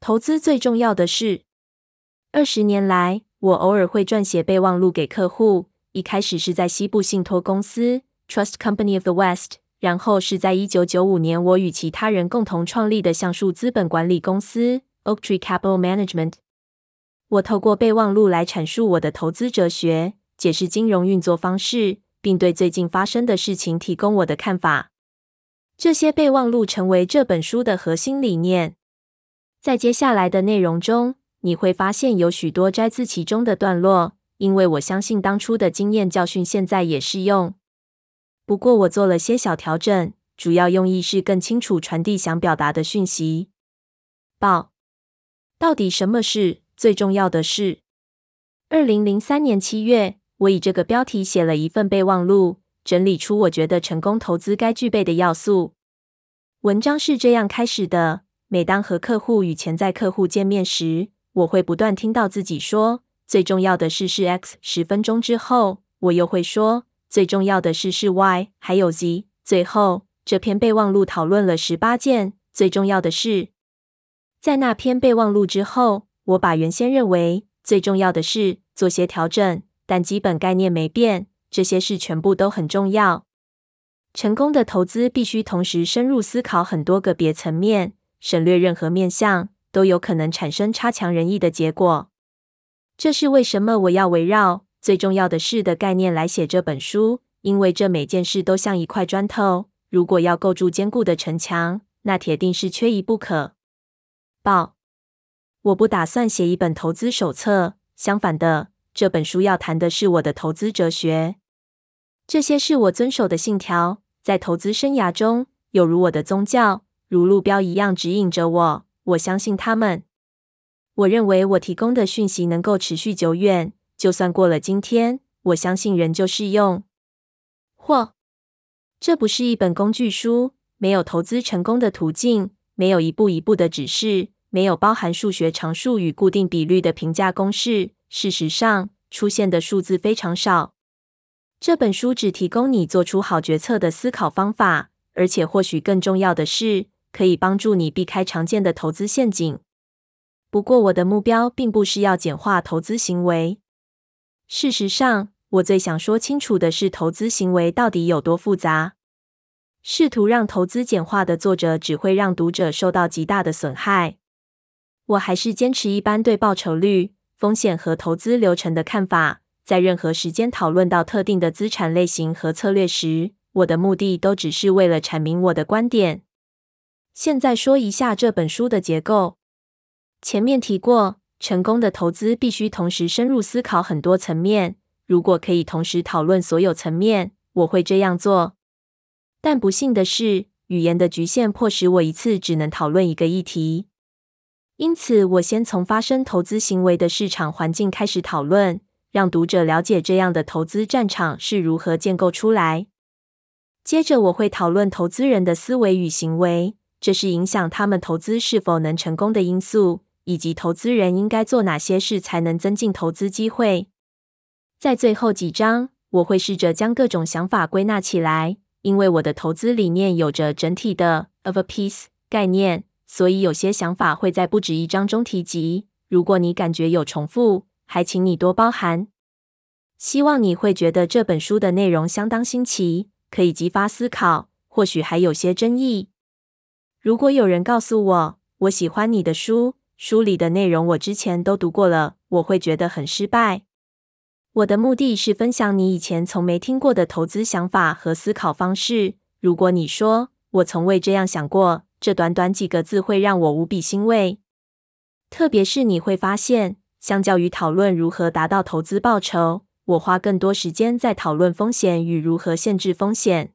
投资最重要的是。二十年来，我偶尔会撰写备忘录给客户。一开始是在西部信托公司 （Trust Company of the West），然后是在一九九五年我与其他人共同创立的橡树资本管理公司 （Oaktree Capital Management）。我透过备忘录来阐述我的投资哲学，解释金融运作方式，并对最近发生的事情提供我的看法。这些备忘录成为这本书的核心理念。在接下来的内容中，你会发现有许多摘自其中的段落，因为我相信当初的经验教训现在也适用。不过，我做了些小调整，主要用意是更清楚传递想表达的讯息。报，到底什么是最重要的事？二零零三年七月，我以这个标题写了一份备忘录，整理出我觉得成功投资该具备的要素。文章是这样开始的。每当和客户与潜在客户见面时，我会不断听到自己说：“最重要的事是 X。”十分钟之后，我又会说：“最重要的事是 Y，还有 Z。”最后，这篇备忘录讨论了十八件最重要的事。在那篇备忘录之后，我把原先认为最重要的事做些调整，但基本概念没变。这些事全部都很重要。成功的投资必须同时深入思考很多个别层面。省略任何面向，都有可能产生差强人意的结果。这是为什么我要围绕最重要的事的概念来写这本书，因为这每件事都像一块砖头，如果要构筑坚固的城墙，那铁定是缺一不可。报，我不打算写一本投资手册，相反的，这本书要谈的是我的投资哲学。这些是我遵守的信条，在投资生涯中，有如我的宗教。如路标一样指引着我，我相信他们。我认为我提供的讯息能够持续久远，就算过了今天，我相信仍旧适用。或，这不是一本工具书，没有投资成功的途径，没有一步一步的指示，没有包含数学常数与固定比率的评价公式。事实上，出现的数字非常少。这本书只提供你做出好决策的思考方法，而且或许更重要的是，可以帮助你避开常见的投资陷阱。不过，我的目标并不是要简化投资行为。事实上，我最想说清楚的是，投资行为到底有多复杂。试图让投资简化的作者只会让读者受到极大的损害。我还是坚持一般对报酬率、风险和投资流程的看法。在任何时间讨论到特定的资产类型和策略时，我的目的都只是为了阐明我的观点。现在说一下这本书的结构。前面提过，成功的投资必须同时深入思考很多层面。如果可以同时讨论所有层面，我会这样做。但不幸的是，语言的局限迫使我一次只能讨论一个议题。因此，我先从发生投资行为的市场环境开始讨论，让读者了解这样的投资战场是如何建构出来。接着，我会讨论投资人的思维与行为。这是影响他们投资是否能成功的因素，以及投资人应该做哪些事才能增进投资机会。在最后几章，我会试着将各种想法归纳起来，因为我的投资理念有着整体的 of a piece 概念，所以有些想法会在不止一章中提及。如果你感觉有重复，还请你多包涵。希望你会觉得这本书的内容相当新奇，可以激发思考，或许还有些争议。如果有人告诉我，我喜欢你的书，书里的内容我之前都读过了，我会觉得很失败。我的目的是分享你以前从没听过的投资想法和思考方式。如果你说，我从未这样想过，这短短几个字会让我无比欣慰。特别是你会发现，相较于讨论如何达到投资报酬，我花更多时间在讨论风险与如何限制风险。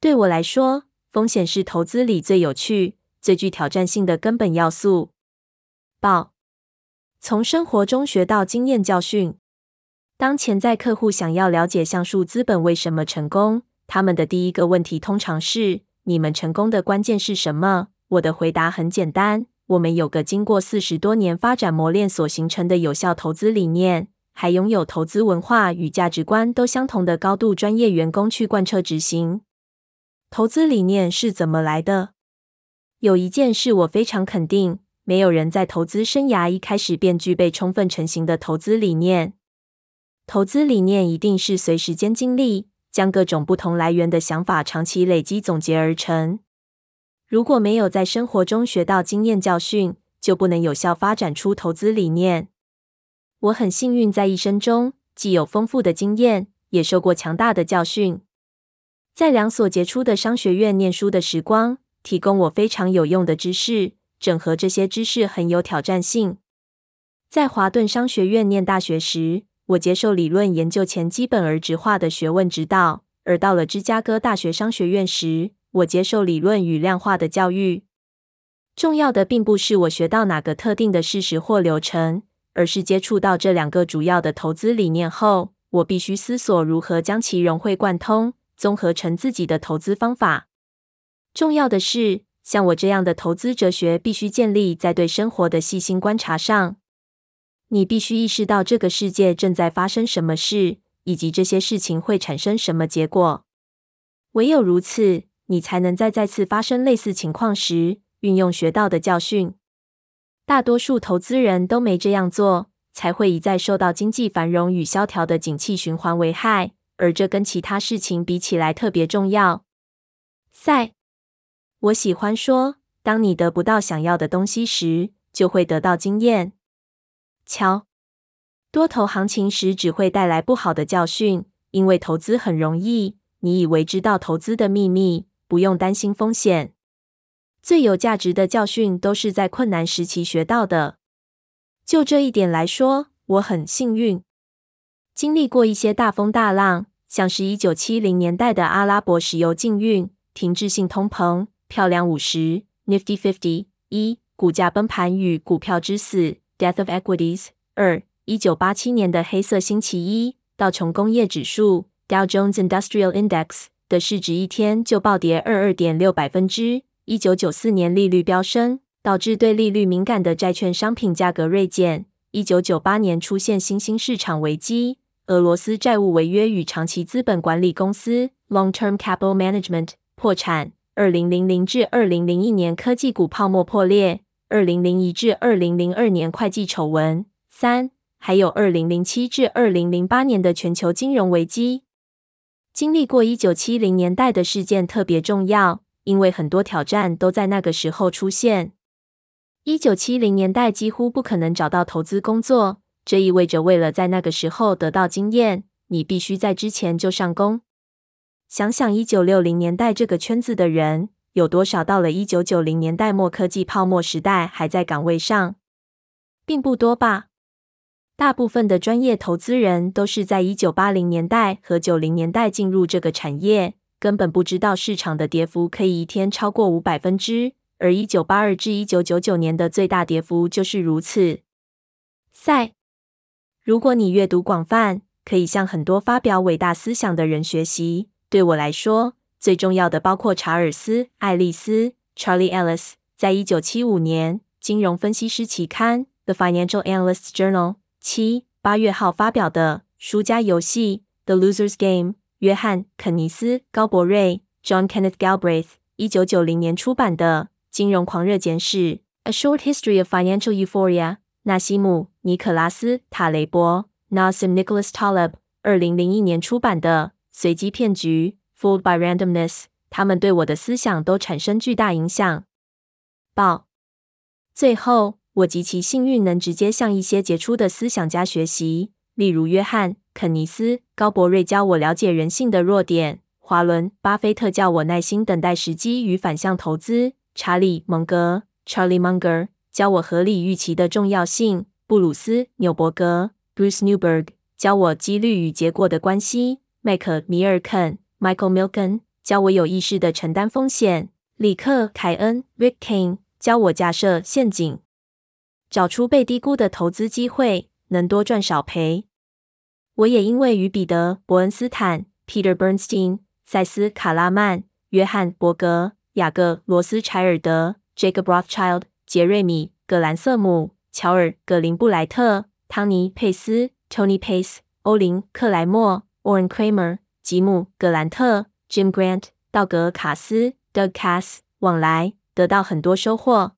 对我来说，风险是投资里最有趣、最具挑战性的根本要素。报，从生活中学到经验教训。当潜在客户想要了解橡树资本为什么成功，他们的第一个问题通常是：“你们成功的关键是什么？”我的回答很简单：我们有个经过四十多年发展磨练所形成的有效投资理念，还拥有投资文化与价值观都相同的高度专业员工去贯彻执行。投资理念是怎么来的？有一件事我非常肯定，没有人在投资生涯一开始便具备充分成型的投资理念。投资理念一定是随时间经历，将各种不同来源的想法长期累积总结而成。如果没有在生活中学到经验教训，就不能有效发展出投资理念。我很幸运，在一生中既有丰富的经验，也受过强大的教训。在两所杰出的商学院念书的时光，提供我非常有用的知识。整合这些知识很有挑战性。在华顿商学院念大学时，我接受理论研究前基本而直化的学问指导；而到了芝加哥大学商学院时，我接受理论与量化的教育。重要的并不是我学到哪个特定的事实或流程，而是接触到这两个主要的投资理念后，我必须思索如何将其融会贯通，综合成自己的投资方法。重要的是，像我这样的投资哲学必须建立在对生活的细心观察上。你必须意识到这个世界正在发生什么事，以及这些事情会产生什么结果。唯有如此，你才能在再次发生类似情况时运用学到的教训。大多数投资人都没这样做，才会一再受到经济繁荣与萧条的景气循环危害，而这跟其他事情比起来特别重要。赛。我喜欢说，当你得不到想要的东西时，就会得到经验。瞧，多头行情时只会带来不好的教训，因为投资很容易。你以为知道投资的秘密，不用担心风险。最有价值的教训都是在困难时期学到的。就这一点来说，我很幸运，经历过一些大风大浪，像是一九七零年代的阿拉伯石油禁运、停滞性通膨。漂亮五十，Nifty Fifty 一，股价崩盘与股票之死，Death of Equities 二，一九八七年的黑色星期一，道琼工业指数 Dow Jones Industrial Index 的市值一天就暴跌二二点六百分之，一九九四年利率飙升，导致对利率敏感的债券商品价格锐减，一九九八年出现新兴市场危机，俄罗斯债务违约与长期资本管理公司 Long Term Capital Management 破产。二零零零至二零零一年科技股泡沫破裂，二零零一至二零零二年会计丑闻，三，还有二零零七至二零零八年的全球金融危机。经历过一九七零年代的事件特别重要，因为很多挑战都在那个时候出现。一九七零年代几乎不可能找到投资工作，这意味着为了在那个时候得到经验，你必须在之前就上工。想想一九六零年代这个圈子的人有多少，到了一九九零年代末科技泡沫时代还在岗位上，并不多吧？大部分的专业投资人都是在一九八零年代和九零年代进入这个产业，根本不知道市场的跌幅可以一天超过五百分之，而一九八二至一九九九年的最大跌幅就是如此。赛，如果你阅读广泛，可以向很多发表伟大思想的人学习。对我来说，最重要的包括查尔斯·爱丽丝 （Charlie Ellis） 在一九七五年《金融分析师期刊》（The Financial Analysts Journal） 七八月号发表的《输家游戏》（The Loser's Game），约翰·肯尼斯·高伯瑞 （John Kenneth Galbraith） 一九九零年出版的《金融狂热简史》（A Short History of Financial Euphoria），纳西姆·尼可拉斯·塔雷伯 （Nassim Nicholas Taleb） 二零零一年出版的。随机骗局 （Fooled by Randomness），他们对我的思想都产生巨大影响。报。最后，我极其幸运能直接向一些杰出的思想家学习，例如约翰·肯尼斯·高伯瑞教我了解人性的弱点；华伦·巴菲特教我耐心等待时机与反向投资；查理·蒙格 （Charlie Munger） 教我合理预期的重要性；布鲁斯·纽伯格 （Bruce Newberg） 教我几率与结果的关系。麦克米尔肯 （Michael Milken） 教我有意识的承担风险；里克·凯恩 （Rick Kane） 教我架设陷阱，找出被低估的投资机会，能多赚少赔。我也因为与彼得·伯恩斯坦 （Peter Bernstein）、塞斯·卡拉曼、约翰·伯格、雅各·罗斯柴尔德 （Jacob Rothschild）、杰瑞米·葛兰瑟姆、乔尔·葛林布莱特、汤尼·佩斯 （Tony Pace）、欧林·克莱默。Oren Kramer、吉姆·葛兰特、Jim Grant、道格·卡斯、Doug Cass 往来，得到很多收获。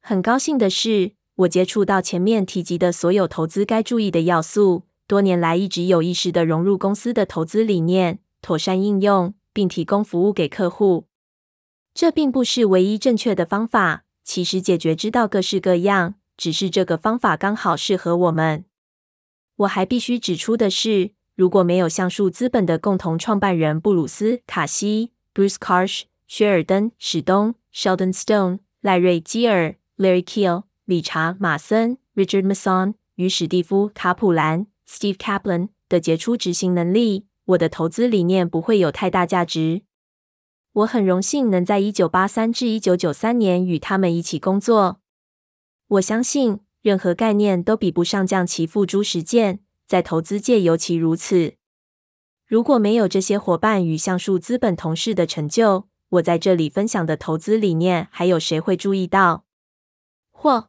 很高兴的是，我接触到前面提及的所有投资该注意的要素，多年来一直有意识地融入公司的投资理念，妥善应用，并提供服务给客户。这并不是唯一正确的方法，其实解决之道各式各样，只是这个方法刚好适合我们。我还必须指出的是，如果没有橡树资本的共同创办人布鲁斯·卡西 （Bruce Karsh）、薛尔登·史东 （Sheldon Stone）、赖瑞·基尔 （Larry Kiel）、理查·马森 （Richard Mason） 与史蒂夫·卡普兰 （Steve Kaplan） 的杰出执行能力，我的投资理念不会有太大价值。我很荣幸能在一九八三至一九九三年与他们一起工作。我相信，任何概念都比不上将其付诸实践，在投资界尤其如此。如果没有这些伙伴与橡树资本同事的成就，我在这里分享的投资理念，还有谁会注意到？或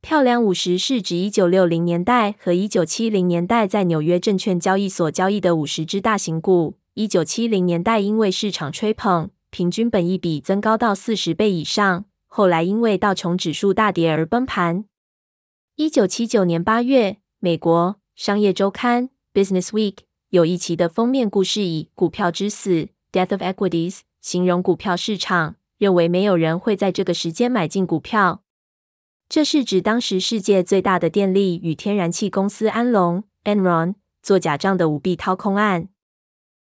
漂亮五十是指一九六零年代和一九七零年代在纽约证券交易所交易的五十只大型股。一九七零年代因为市场吹捧，平均本益比增高到四十倍以上，后来因为道琼指数大跌而崩盘。一九七九年八月，美国商业周刊 Business Week 有一期的封面故事以“股票之死 ”（Death of Equities） 形容股票市场，认为没有人会在这个时间买进股票。这是指当时世界最大的电力与天然气公司安龙 （Enron） 做假账的舞弊掏空案。